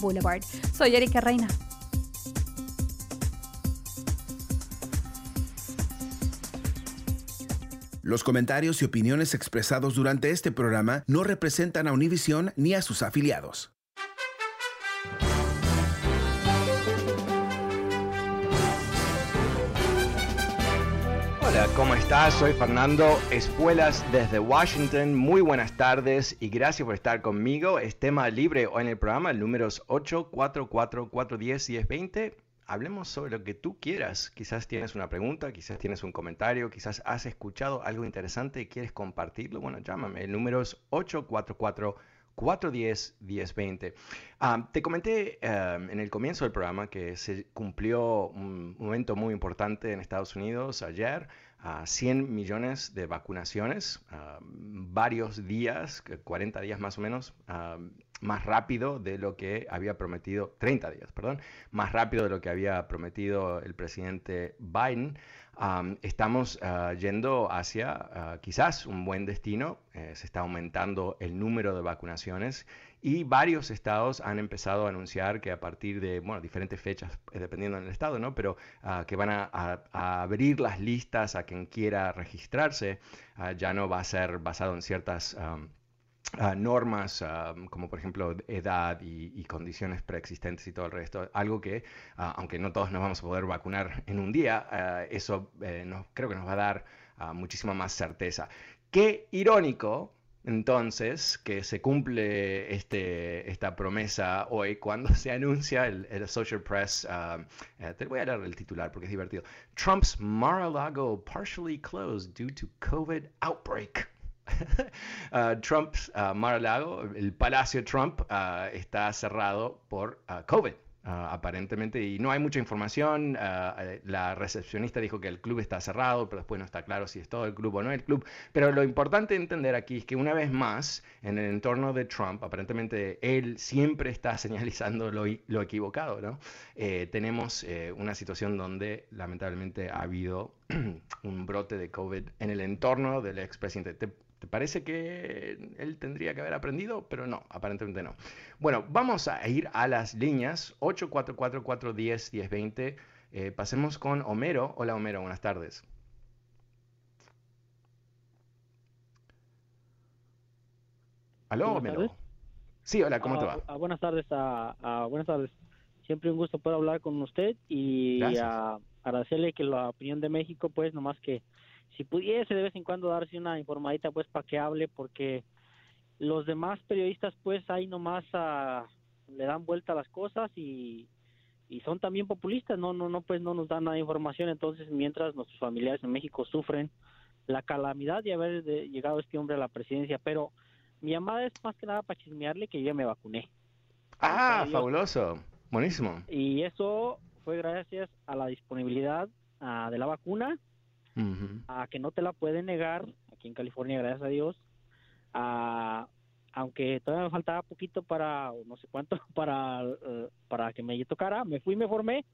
Boulevard. Soy Erika Reina. Los comentarios y opiniones expresados durante este programa no representan a Univision ni a sus afiliados. Hola, ¿cómo estás? Soy Fernando Espuelas desde Washington. Muy buenas tardes y gracias por estar conmigo. Es tema libre hoy en el programa, el número es 844-410-1020. Hablemos sobre lo que tú quieras. Quizás tienes una pregunta, quizás tienes un comentario, quizás has escuchado algo interesante y quieres compartirlo. Bueno, llámame. El número es 844 410 1020. Ah, te comenté em, en el comienzo del programa que se cumplió un momento muy importante en Estados Unidos ayer, a 100 millones de vacunaciones, ah, varios días, 40 días más o menos, ah, más rápido de lo que había prometido, 30 días, perdón, más rápido de lo que había prometido el presidente Biden estamos ah, yendo hacia ah, quizás un buen destino. Eh, se está aumentando el número de vacunaciones y varios estados han empezado a anunciar que a partir de bueno, diferentes fechas, eh, dependiendo del estado, ¿no? pero ah, que van a, abrir las listas a quien quiera registrarse. ya no va a ser basado en ciertas normas como por ejemplo edad y, condiciones preexistentes y todo el resto. Algo que, aunque no todos nos vamos a poder vacunar en un día, eso eh, creo que nos va a dar muchísima más certeza. Qué irónico. Entonces, que se cumple este, esta promesa hoy cuando se anuncia el, Social Press, te voy a dar el titular porque es divertido. Trump's Mar-a-Lago partially closed due to COVID outbreak. Uh, Trump, uh, Mar-a-Lago, el Palacio Trump uh, está cerrado por COVID. aparentemente, y no hay mucha información. la recepcionista dijo que el club está cerrado, pero después no está claro si es todo el club o no el club. Pero lo importante entender aquí es que una vez más, en el entorno de Trump, aparentemente él siempre está señalizando lo, lo equivocado. ¿no? Eh, tenemos eh, una situación donde lamentablemente ha habido un brote de COVID en el entorno del expresidente. ¿Te parece que él tendría que haber aprendido? Pero no, aparentemente no. Bueno, vamos a ir a las líneas 844-410-1020. Eh, pasemos con Homero. Hola Homero, buenas tardes. ¿Aló, Homero? Sí, hola, ¿cómo te va? Ah, buenas tardes, a, buenas tardes. Siempre un gusto poder hablar con usted y agradecerle que la opinión de México, pues, nomás que si pudiese de vez en cuando darse una informadita pues para que hable porque los demás periodistas pues ahí nomás uh, le dan vuelta a las cosas y, y son también populistas no no no pues no nos dan nada de información. Entonces mientras nuestros familiares en México sufren la calamidad de haber llegado este hombre a la presidencia. Pero mi llamada es más que nada para chismearle que yo ya me vacuné. Ah fabuloso. Buenísimo. Y eso fue gracias a la disponibilidad uh, de la vacuna a que no te la pueden negar aquí en California, gracias a Dios, a, aunque todavía me faltaba poquito para, no sé cuánto, para, eh, para que me tocara, me fui, me formé.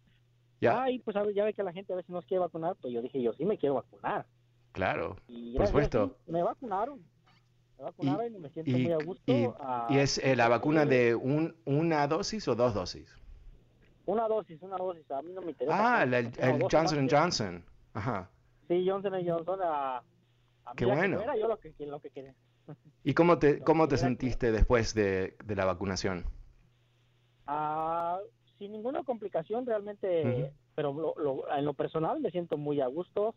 Ya. y pues ya ve que la gente a veces no se quiere vacunar, pues yo dije, yo sí me quiero vacunar. Claro, por supuesto. me vacunaron. Me vacunaron y, me siento muy a gusto. ¿Y, es eh, la vacuna de un, una dosis o dos dosis? Una dosis, una dosis. A mí no me interesa. Ah, el, el Johnson Johnson. Ajá. Sí, Johnson Johnson a, a Qué bueno. Era yo lo que, lo que quería. ¿Y cómo te, cómo te sentiste después de, de la vacunación? Ah, sin ninguna complicación realmente, pero en lo personal me siento muy a gusto.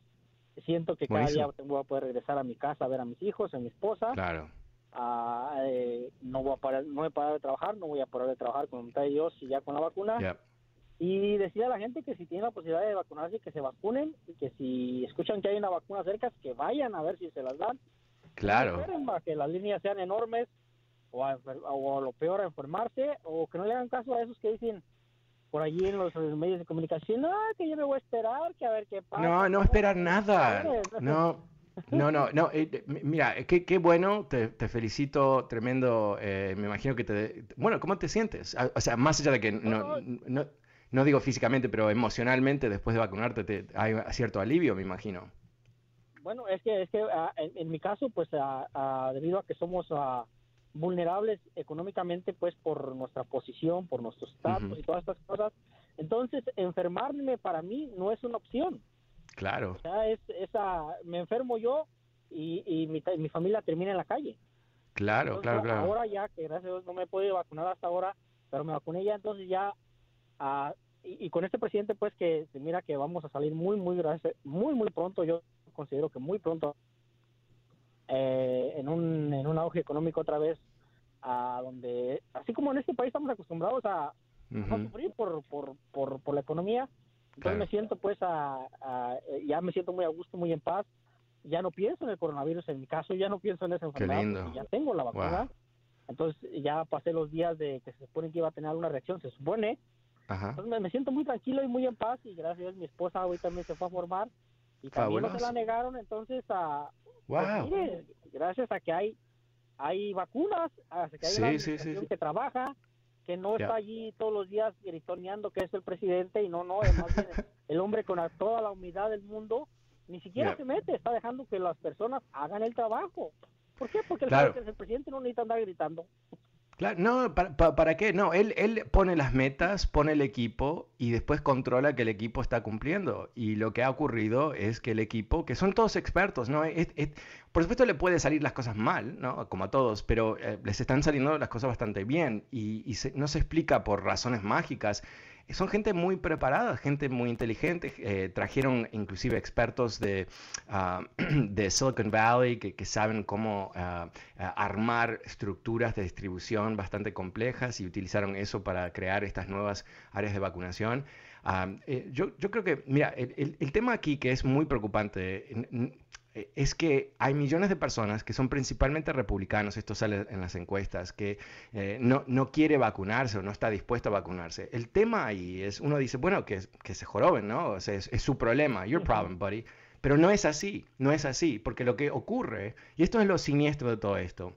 Siento que cada día voy a poder regresar a mi casa a ver a mis hijos, a mi esposa. Claro. Ah, eh, no voy a parar, no voy a parar de trabajar, no voy a parar de trabajar con Dios y ya con la vacuna. Y decía a la gente que si tienen la posibilidad de vacunarse, que se vacunen y que si escuchan que hay una vacuna cerca, que vayan a ver si se las dan. Claro. que las líneas sean enormes o, a, o lo peor a enfermarse o que no le hagan caso a esos que dicen por allí en los, medios de comunicación, no, que yo me voy a esperar, que a ver qué pasa. No, no esperar nada. No, no, no, no. Eh, mira, qué, qué bueno, te, te felicito, tremendo. Eh, me imagino que te... Bueno, ¿cómo te sientes? O sea, más allá de que no, no, no digo físicamente, pero emocionalmente, después de vacunarte, te, hay cierto alivio, me imagino. Bueno, es que, es que ah, en, mi caso, pues ah, debido a que somos vulnerables económicamente, pues por nuestra posición, por nuestro estatus y todas estas cosas, entonces enfermarme para mí no es una opción. Claro. O sea, es, esa, me enfermo yo y, y mi, mi, familia termina en la calle. Claro, claro, claro. Ahora ya, que gracias a Dios no me he podido vacunar hasta ahora, pero me vacuné ya, entonces ya y, con este presidente pues que se mira que vamos a salir muy muy muy muy pronto yo considero que muy pronto eh, en un en un auge económico otra vez a donde así como en este país estamos acostumbrados a, sufrir por, por, por, por, la economía entonces me siento pues a, ya me siento muy a gusto muy en paz. Ya no pienso en el coronavirus en mi caso ya no pienso en esa enfermedad ya tengo la vacuna. Entonces ya pasé los días de que se supone que iba a tener alguna reacción se supone me, siento muy tranquilo y muy en paz y gracias a Dios mi esposa hoy también se fue a formar y también no se la negaron, entonces a, pues, gracias a que hay hay vacunas, a que hay una que trabaja, que no está allí todos los días gritoneando que es el presidente y no, no, más bien el hombre con toda la humildad del mundo ni siquiera se mete, está dejando que las personas hagan el trabajo. ¿Por qué? Porque el, el presidente no necesita andar gritando. Claro, no, ¿para, para, qué? No, él, él pone las metas, pone el equipo y después controla que el equipo está cumpliendo. Y lo que ha ocurrido es que el equipo, que son todos expertos, ¿no? por supuesto le puede salir las cosas mal, ¿no? Como a todos, pero eh, les están saliendo las cosas bastante bien y, no se explica por razones mágicas son gente muy preparada, gente muy inteligente. Eh, trajeron inclusive expertos de, ah, de Silicon Valley que, saben cómo ah, armar estructuras de distribución bastante complejas y utilizaron eso para crear estas nuevas áreas de vacunación. Eh, yo, yo, creo que, mira, el, el, tema aquí que es muy preocupante es que hay millones de personas que son principalmente republicanos, esto sale en las encuestas, que eh, no, no, quiere vacunarse o no está dispuesto a vacunarse. El tema ahí es, uno dice, bueno, que, que se joroben, ¿no? O sea, es, su problema, your problem, buddy. Pero no es así, no es así, porque lo que ocurre, y esto es lo siniestro de todo esto,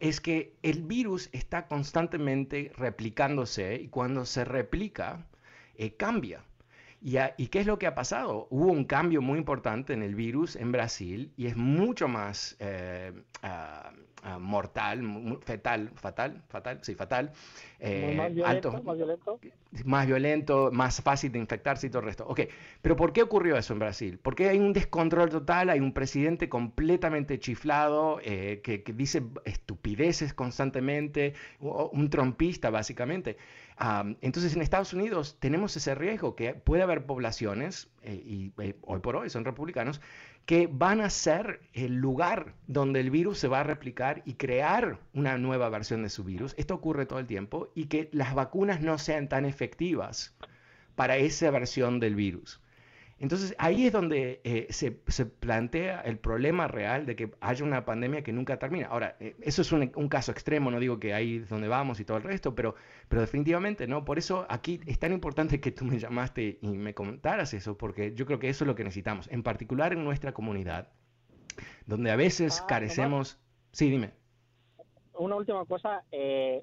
es que el virus está constantemente replicándose y cuando se replica, eh, cambia. ¿Y, qué es lo que ha pasado? Hubo un cambio muy importante en el virus en Brasil y es mucho más eh, ah, ah, mortal, fetal, fatal, fatal, sí, fatal. Eh, más, violento, más violento. Más violento, más fácil de infectarse y todo el resto. Ok, pero ¿por qué ocurrió eso en Brasil? Porque hay un descontrol total, hay un presidente completamente chiflado eh, que, que, dice estupideces constantemente, un trompista básicamente entonces en Estados Unidos tenemos ese riesgo que puede haber poblaciones, eh, y eh, hoy por hoy son republicanos, que van a ser el lugar donde el virus se va a replicar y crear una nueva versión de su virus. Esto ocurre todo el tiempo y que las vacunas no sean tan efectivas para esa versión del virus. Entonces ahí es donde eh, se, plantea el problema real de que haya una pandemia que nunca termina. Ahora, eh, eso es un, caso extremo, no digo que ahí es donde vamos y todo el resto, pero, pero definitivamente no. Por eso aquí es tan importante que tú me llamaste y me comentaras eso, porque yo creo que eso es lo que necesitamos, en particular en nuestra comunidad, donde a veces ah, carecemos... Sí, dime. Una última cosa. Eh,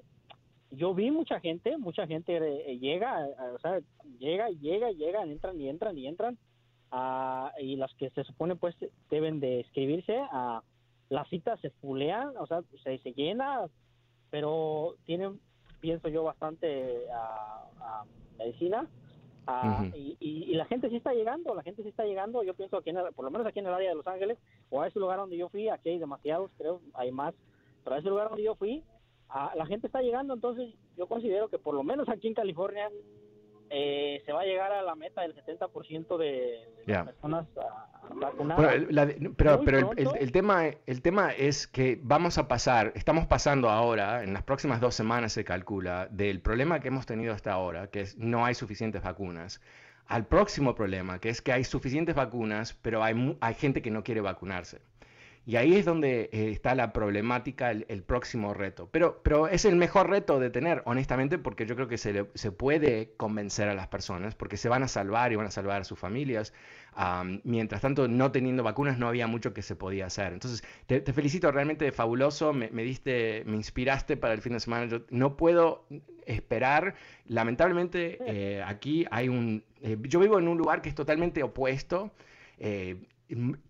yo vi mucha gente, mucha gente llega, o sea, llega y llega y llegan, entran y entran y entran y las que se supone pues deben de escribirse, a las citas se fulean, o sea, se, se llena, pero tienen, pienso yo, bastante medicina. y, y, la gente sí está llegando, la gente sí está llegando. Yo pienso que por lo menos aquí en el área de Los Ángeles, o a ese lugar donde yo fui, aquí hay demasiados, creo, hay más, pero a ese lugar donde yo fui, la gente está llegando, entonces yo considero que por lo menos aquí en California eh, se va a llegar a la meta del 70% de, de personas vacunadas. pero, pero el, tema, el tema es que vamos a pasar, estamos pasando ahora, en las próximas dos semanas se calcula, del problema que hemos tenido hasta ahora, que es no hay suficientes vacunas, al próximo problema, que es que hay suficientes vacunas, pero hay, hay gente que no quiere vacunarse. Y ahí es donde eh, está la problemática, el, próximo reto. Pero, pero es el mejor reto de tener, honestamente, porque yo creo que se, se puede convencer a las personas, porque se van a salvar y van a salvar a sus familias. mientras tanto, no teniendo vacunas, no había mucho que se podía hacer. Entonces, te, felicito, realmente fabuloso, me, diste, me inspiraste para el fin de semana. Yo no puedo esperar, lamentablemente, eh, aquí hay un... Eh, yo vivo en un lugar que es totalmente opuesto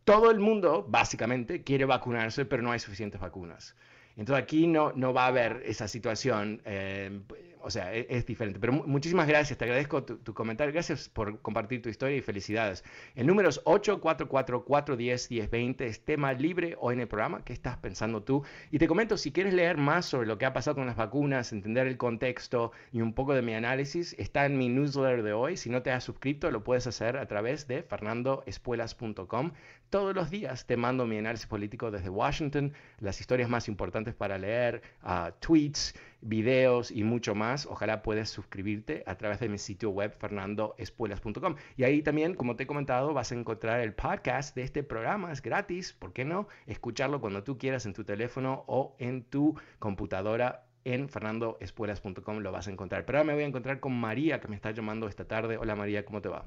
todo el mundo, básicamente, quiere vacunarse, pero no hay suficientes vacunas. Entonces aquí no, no va a haber esa situación. Eh, o sea, e-, es, diferente. Pero muchísimas gracias, te agradezco tu, comentario, gracias por compartir tu historia y felicidades. El número es 844-410-1020, es tema libre hoy en el programa, ¿qué estás pensando tú? Y te comento, si quieres leer más sobre lo que ha pasado con las vacunas, entender el contexto y un poco de mi análisis, está en mi newsletter de hoy. Si no te has suscrito, lo puedes hacer a través de fernandoespuelas.com. Todos los días te mando mi análisis político desde Washington, las historias más importantes para leer, uh, tweets, videos y mucho más. Ojalá puedas suscribirte a través de mi sitio web fernandoespuelas.com. Y ahí también, como te he comentado, vas a encontrar el podcast de este programa. Es gratis, ¿por qué no? Escucharlo cuando tú quieras en tu teléfono o en tu computadora en fernandoespuelas.com lo vas a encontrar. Pero ahora me voy a encontrar con María que me está llamando esta tarde. Hola María, ¿cómo te va?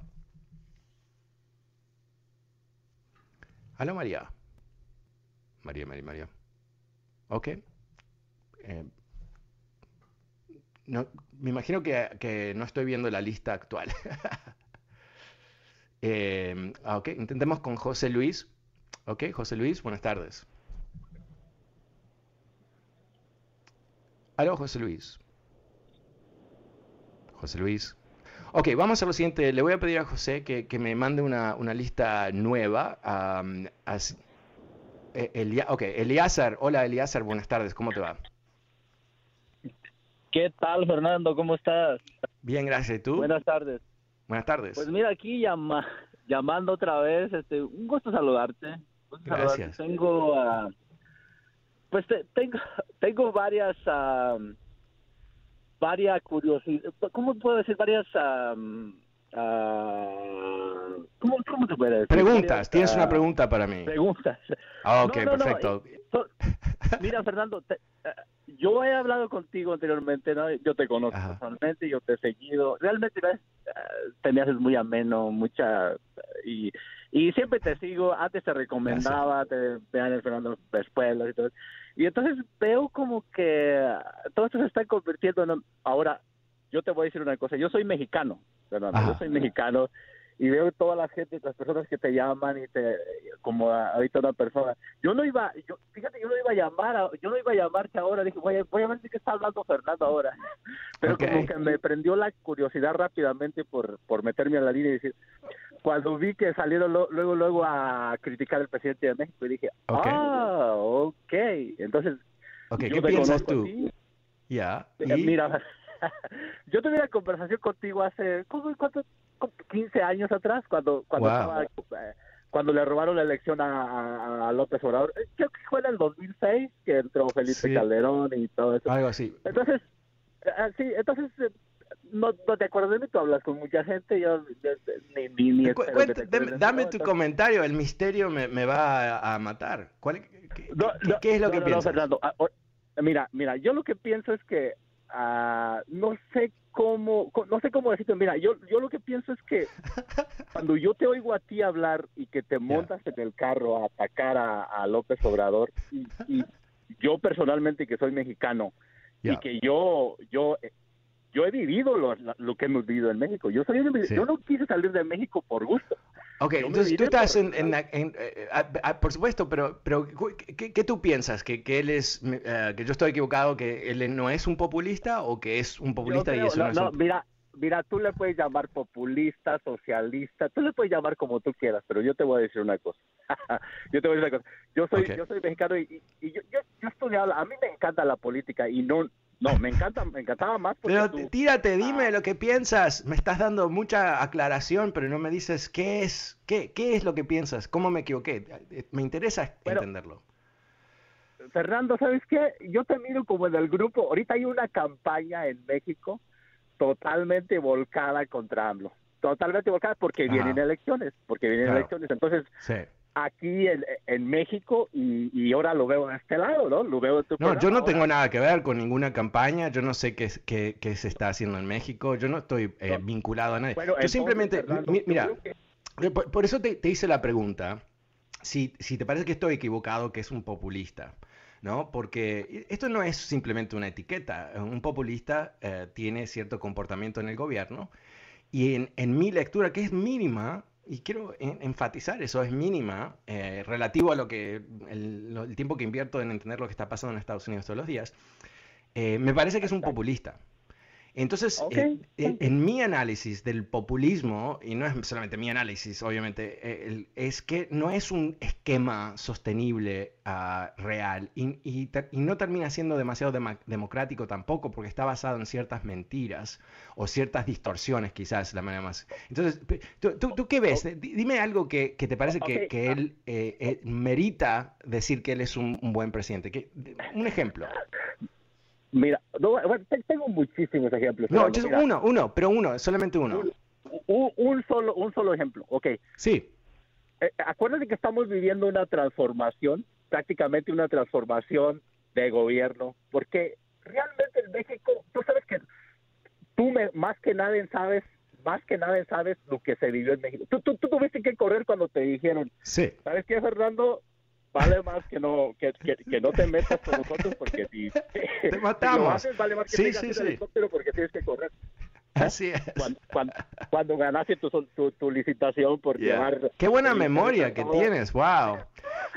Hola María. María, María, María. Ok. Eh, no, me imagino que, no estoy viendo la lista actual. eh, ok, intentemos con José Luis. Ok, José Luis, buenas tardes. Aló, José Luis. José Luis. Ok, vamos a lo siguiente. Le voy a pedir a José que, me mande una, lista nueva. Um, ok, Eliazar. Hola, Eliazar, buenas tardes. ¿Cómo te va? ¿Qué tal, Fernando? ¿Cómo estás? Bien, gracias. ¿Y tú? Buenas tardes. Buenas tardes. Pues mira, aquí llama, llamando otra vez, este, un gusto saludarte. gracias. Tengo, uh, pues tengo, tengo varias, uh, varias curiosidades, ¿cómo puedo decir? Varias, uh, ¿cómo, ¿cómo, te puede decir? Preguntas, tienes una pregunta para mí. Preguntas. Ah, ok, perfecto. mira, Fernando, te, yo he hablado contigo anteriormente, ¿no? Yo te conozco personalmente, yo te he seguido. Realmente ¿ves? Uh, te me haces muy ameno, mucha... Y, y siempre te sigo. Antes te recomendaba, te vean Fernando y todo. Y entonces veo como que todo esto se está convirtiendo en... Ahora, yo te voy a decir una cosa. Yo soy mexicano, Fernando. Yo soy mexicano y veo toda la gente, las personas que te llaman y te, como ahorita una persona, yo no iba, yo, fíjate, yo no iba a llamar, yo no iba a llamarte ahora, dije, voy a, voy a ver de qué está hablando Fernando ahora, pero como que me prendió la curiosidad rápidamente por, por meterme a la línea y decir, cuando vi que salieron luego, luego a criticar al presidente de México, y dije, ah, ok, entonces, okay, ¿qué piensas tú? Ya, eh, Mira, yo tuve una conversación contigo hace, ¿cuánto? 15 años atrás, cuando cuando eh, cuando le robaron la elección a, López Obrador. Eh, creo que fue en el 2006 que entró Felipe Calderón y todo eso. Algo así. Entonces, eh, sí, entonces no, no te acuerdas de mí, tú hablas con mucha gente, yo ni, ni, ni Dame tu comentario, el misterio me, me va a, matar. ¿Cuál, qué, es lo que piensas? Fernando, ah, mira, mira, yo lo que pienso es que uh, no sé cómo, no sé cómo decirte, mira, yo, yo lo que pienso es que cuando yo te oigo a ti hablar y que te montas en el carro a atacar a, López Obrador, y, yo personalmente que soy mexicano, y que yo, yo yo he vivido lo, lo, que hemos vivido en México. Yo, soy, yo no quise salir de México por gusto. Ok, entonces tú estás en, en, eh, por supuesto, pero, pero ¿qué, qué tú piensas? ¿Que, que él es, eh, que yo estoy equivocado, que él no es un populista o que es un populista y eso no, no, es Mira, mira, tú le puedes llamar populista, socialista, tú le puedes llamar como tú quieras, pero yo te voy a decir una cosa. yo te voy a decir una cosa. Yo soy, yo soy mexicano y, yo, yo, yo he estudiado, a mí me encanta la política y no, no, me encanta, me encantaba más. Pero tírate, dime ah. lo que piensas. Me estás dando mucha aclaración, pero no me dices qué es, qué, qué es lo que piensas, cómo me equivoqué. Me interesa entenderlo. Fernando, ¿sabes qué? Yo te miro como en el grupo. Ahorita hay una campaña en México totalmente volcada contra AMLO. Totalmente volcada porque vienen elecciones, porque vienen elecciones. Entonces, aquí en, México y, ahora lo veo de este lado, ¿no? Lo veo No, yo no tengo nada que ver con ninguna campaña, yo no sé qué, qué, qué se está haciendo en México, yo no estoy eh, vinculado a nadie. yo simplemente, mira, por, eso te, hice la pregunta, si, si te parece que estoy equivocado, que es un populista. ¿no? Porque esto no es simplemente una etiqueta. Un populista eh, tiene cierto comportamiento en el gobierno y en, mi lectura, que es mínima, y quiero enfatizar eso, es mínima, eh, relativo a lo que el, tiempo que invierto en entender lo que está pasando en Estados Unidos todos los días, eh, me parece que es un populista. Entonces, eh, eh, en mi análisis del populismo, y no es solamente mi análisis, obviamente, eh, es que no es un esquema sostenible ah, real y, no termina siendo demasiado democrático tampoco porque está basado en ciertas mentiras o ciertas distorsiones, quizás, la manera más... Entonces, ¿tú, qué ves? Dime algo que, te parece que, ah. él merita decir que él es un, un buen presidente. un ejemplo. Mira, tengo muchísimos ejemplos. No, uno, uno, pero uno, solamente uno. Un, solo, un solo ejemplo, ok. Sí. Eh, acuérdate que estamos viviendo una transformación, prácticamente una transformación de gobierno, porque realmente en México, tú sabes que tú me, más que nadie sabes, más que nadie sabes lo que se vivió en México. Tú, tú, tú tuviste que correr cuando te dijeron, sí. ¿sabes qué, Fernando? Vale más que no que, que, no te metas con nosotros porque si te matamos. vale más que sí, sí, sí. helicóptero porque tienes que correr. Así es. Cuando, cuando, ganaste tu, tu, licitación por llevar... Qué buena memoria que tienes, wow.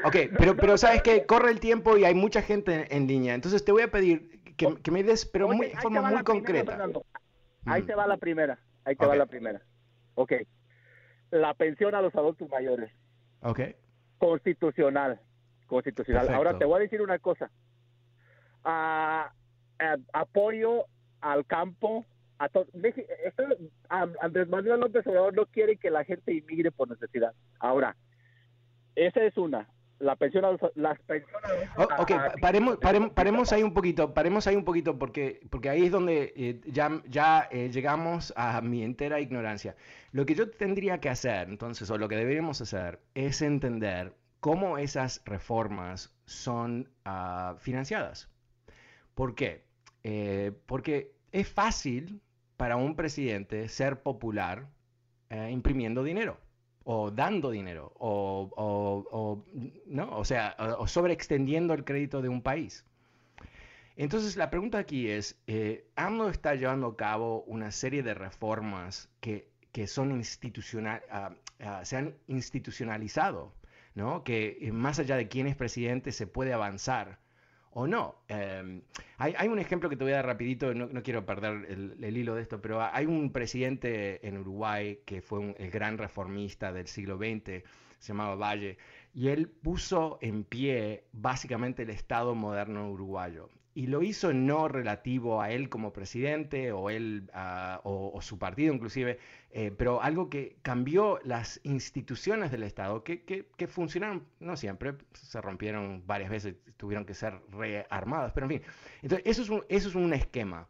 Ok, pero, pero sabes que corre el tiempo y hay mucha gente en, línea, entonces te voy a pedir que, que me des, pero muy, de forma muy concreta. ahí te va la primera, ahí te va la primera. Ok, la pensión a los adultos mayores. Ok constitucional. Constitucional. Ahora te voy a decir una cosa. Ah, eh, apoyo al campo. A Andrés Manuel López Obrador no quiere que la gente inmigre por necesidad. Ahora, esa es una la pensión las pensiones oh, ok paremos, paremos, ahí un poquito paremos ahí un poquito porque porque ahí es donde eh, ya ya eh, llegamos a mi entera ignorancia. Lo que yo tendría que hacer entonces o lo que deberíamos hacer es entender cómo esas reformas son uh, financiadas. ¿por qué? Eh, porque es fácil para un presidente ser popular imprimiendo dinero o dando dinero, o, ¿no? o sea, o, sobreextendiendo el crédito de un país. Entonces la pregunta aquí es, eh, AMLO está llevando a cabo una serie de reformas que, que son institucional, ah, ah, se han institucionalizado, ¿no? que eh, más allá de quién es presidente se puede avanzar o no. Em, hay, un ejemplo que te voy a dar rapidito, no, quiero perder el, hilo de esto, pero hay un presidente en Uruguay que fue el gran reformista del siglo XX, se llamaba Valle, y él puso en pie básicamente el Estado moderno uruguayo y lo hizo no relativo a él como presidente o él o, su partido inclusive, eh, pero algo que cambió las instituciones del Estado que, que, funcionaron, no siempre, se rompieron varias veces, tuvieron que ser rearmadas, pero en fin, entonces eso es un, eso es un esquema.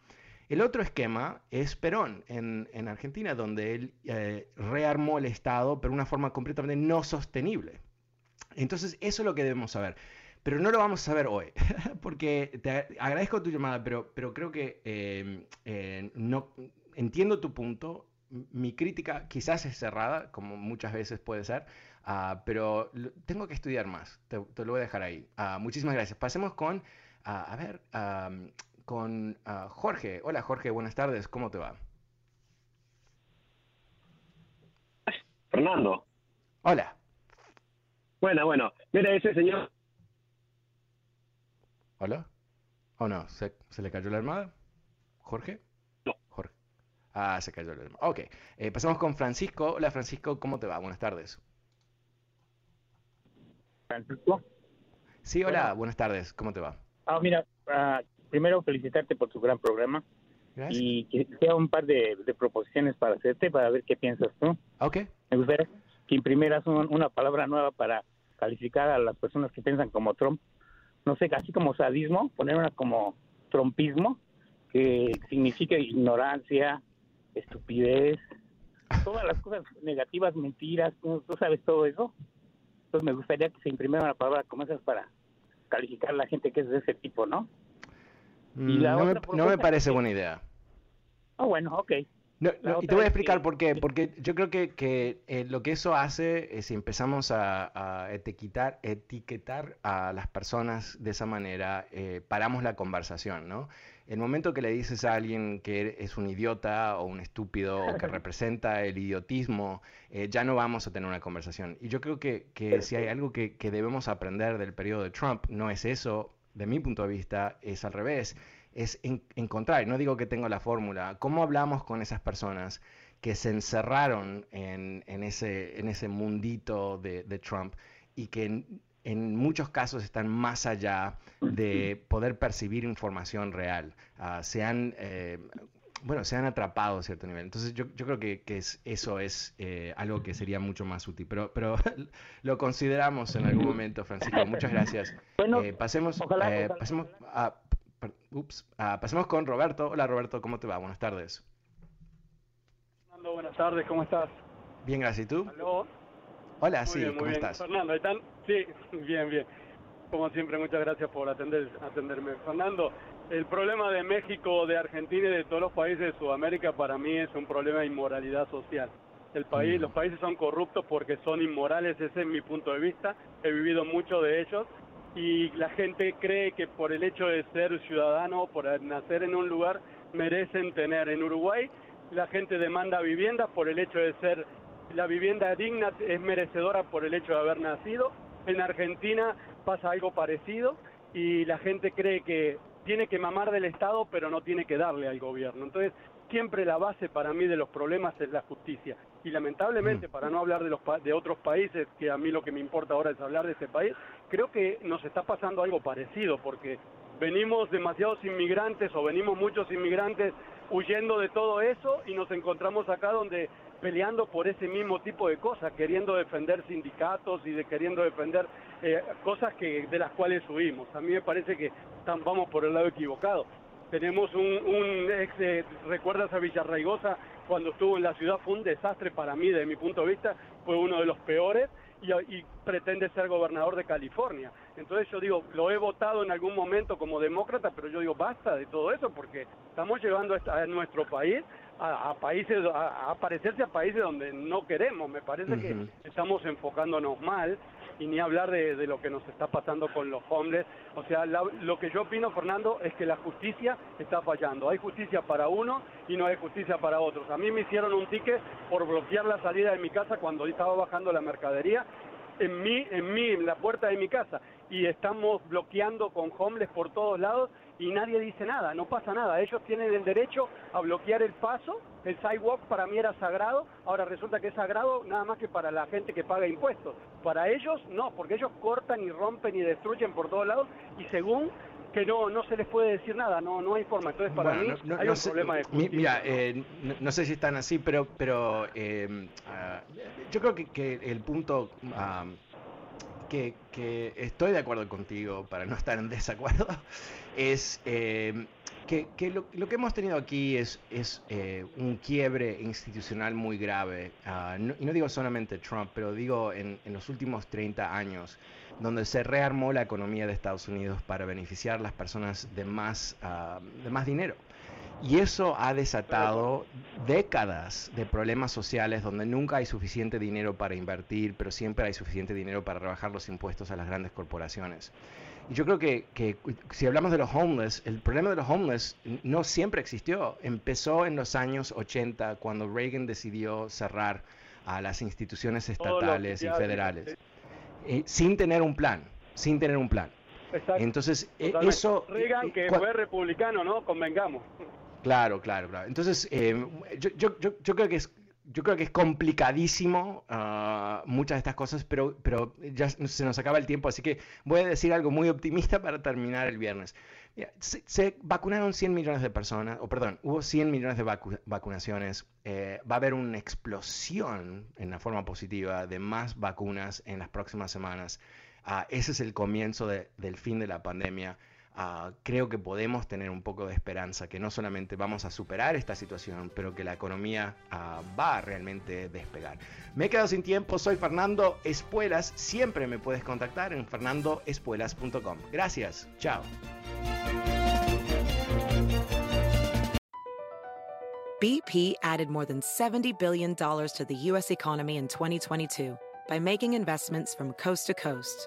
El otro esquema es Perón en, en Argentina, donde él eh, rearmó el Estado, pero de una forma completamente no sostenible. Entonces, eso es lo que debemos saber. Pero no lo vamos a saber hoy, porque te agradezco tu llamada, pero, pero creo que em, eh, no entiendo tu punto. Mi crítica quizás es cerrada, como muchas veces puede ser, ah, pero tengo que estudiar más. Te, lo voy a dejar ahí. Ah, muchísimas gracias. Pasemos con, ah, a ver, con Jorge. Hola Jorge, buenas tardes. ¿Cómo te va? Fernando. Hola. Bueno, bueno. Mira, ese señor ¿Hola? ¿O no? ¿Se, le cayó la armada? ¿Jorge? No. Jorge. Ah, se cayó el Ok, eh, pasamos con Francisco. Hola Francisco, ¿cómo te va? Buenas tardes. Francisco. Sí, hola, buenas tardes, ¿cómo te va? Ah, mira, ah, primero felicitarte por tu gran programa. Gracias. Y que sea un par de, de proposiciones para hacerte, para ver qué piensas tú. Ok, Me gustaría que imprimieras un- una palabra nueva para calificar a las personas que piensan como Trump. No sé, así como sadismo, poner una como trumpismo, que significa ignorancia, estupidez, todas las cosas negativas, mentiras, tú, tú sabes todo eso. Entonces me gustaría que se imprimiera una palabra como esas para calificar a la gente que es de ese tipo, ¿no? Mm, la no, me, otra no me parece que- buena idea. Ah, bueno, ok. No, no, y te voy a explicar que- por qué. Porque yo creo que, que, eh, lo que eso hace es si empezamos a, a etiquetar, etiquetar a las personas de esa manera, eh, paramos la conversación, ¿no? El momento que le dices a alguien que es un idiota o un estúpido o que representa el idiotismo, eh, ya no vamos a tener una conversación. Y yo creo que, que si hay algo que, que debemos aprender del periodo de Trump, no es eso, de mi punto de vista, es al revés es en- encontrar, no digo que tengo la fórmula, cómo hablamos con esas personas que se encerraron en, en ese, en ese mundito de, de Trump y que en, muchos casos están más allá de poder percibir información real. Ah, se han, eh, bueno, se han atrapado a cierto nivel. Entonces yo, yo creo que, que es, eso es eh, algo que sería mucho más útil. Pero, pero lo consideramos en algún momento, Francisco. Muchas gracias. Bueno, Eh, pasemos, ojalá, ojalá, pasemos a ups, ah, pasemos con Roberto. Hola Roberto, ¿cómo te va? Buenas tardes. Fernando, buenas tardes, ¿cómo estás? Bien, gracias. ¿Y tú? ¿Aló? Hola, Muy sí, bien, ¿cómo bien. estás? Fernando, ¿están? Sí, bien, bien. Como siempre, muchas gracias por atender, atenderme. Fernando, el problema de México, de Argentina y de todos los países de Sudamérica para mí es un problema de inmoralidad social. El país, Mm. Los países son corruptos porque son inmorales, ese es mi punto de vista. He vivido mucho de ellos y la gente cree que por el hecho de ser ciudadano, por nacer en un lugar, merecen tener. En Uruguay la gente demanda vivienda por el hecho de ser la vivienda digna es merecedora por el hecho de haber nacido. En Argentina pasa algo parecido y la gente cree que tiene que mamar del Estado pero no tiene que darle al gobierno. Entonces, siempre la base para mí de los problemas es la justicia. Y lamentablemente, para no hablar de, los pa- de otros países, que a mí lo que me importa ahora es hablar de este país, creo que nos está pasando algo parecido porque venimos demasiados inmigrantes o venimos muchos inmigrantes huyendo de todo eso y nos encontramos acá donde peleando por ese mismo tipo de cosas, queriendo defender sindicatos y de queriendo defender eh, cosas que de las cuales huimos. A mí me parece que vamos por el lado equivocado. Tenemos un, un ex, eh, recuerdas a Villarraigosa cuando estuvo en la ciudad, fue un desastre para mí, de mi punto de vista, fue uno de los peores y, y pretende ser gobernador de California. Entonces yo digo, lo he votado en algún momento como demócrata, pero yo digo, basta de todo eso porque estamos llevando a, nuestro país a, a países, a, a parecerse a países donde no queremos. Me parece que estamos enfocándonos mal y ni hablar de, de lo que nos está pasando con los homeless. O sea, la- lo que yo opino, Fernando, es que la justicia está fallando. Hay justicia para uno y no hay justicia para otros. A mí me hicieron un ticket por bloquear la salida de mi casa cuando estaba bajando la mercadería en mí, en mí, en la puerta de mi casa. Y estamos bloqueando con homeless por todos lados y nadie dice nada, no pasa nada. Ellos tienen el derecho a bloquear el paso. El sidewalk para mí era sagrado, ahora resulta que es sagrado nada más que para la gente que paga impuestos. Para ellos no, porque ellos cortan y rompen y destruyen por todos lados y según que no no se les puede decir nada, no no hay forma. Entonces para Bueno, mí no- no- hay no un sé, problema de justicia. Mira, eh, no, no sé si están así, pero, pero eh, ah, yo creo que, que el punto ah, que, estoy de acuerdo contigo, para no estar en desacuerdo, es eh, que, lo, que hemos tenido aquí es, eh, un quiebre institucional muy grave. No- y no digo solamente Trump, pero digo en, en los últimos 30 años, donde se rearmó la economía de Estados Unidos para beneficiar a las personas de más, ah, de más dinero. Y eso ha desatado décadas de problemas sociales donde nunca hay suficiente dinero para invertir, pero siempre hay suficiente dinero para rebajar los impuestos a las grandes corporaciones. Y yo creo que, que si hablamos de los homeless, el problema de los homeless no siempre existió. Empezó en los años 80 cuando Reagan decidió cerrar a las instituciones estatales y federales, eh, sin tener un plan, sin tener un plan. Exacto. Entonces, Totalmente. eso... Reagan, eh, que fue republicano, ¿no? Convengamos. Claro, claro, claro. Entonces, eh, yo, yo, creo que es, yo creo que es complicadísimo uh, muchas de estas cosas, pero, ya se nos acaba el tiempo, así que voy a decir algo muy optimista para terminar el viernes. Se, vacunaron 100 millones de personas, o perdón, hubo 100 millones de vacu vacunaciones. Eh, va a haber una explosión en la forma positiva de más vacunas en las próximas semanas. Uh, ese es el comienzo de, del fin de la pandemia. Uh, creo que podemos tener un poco de esperanza, que no solamente vamos a superar esta situación, pero que la economía uh, va a realmente despegar. Me he quedado sin tiempo, soy Fernando Espuelas, siempre me puedes contactar en fernandoespuelas.com. Gracias, chao. BP added more than $70 billion to the U.S. economy in 2022 by making investments from coast to coast.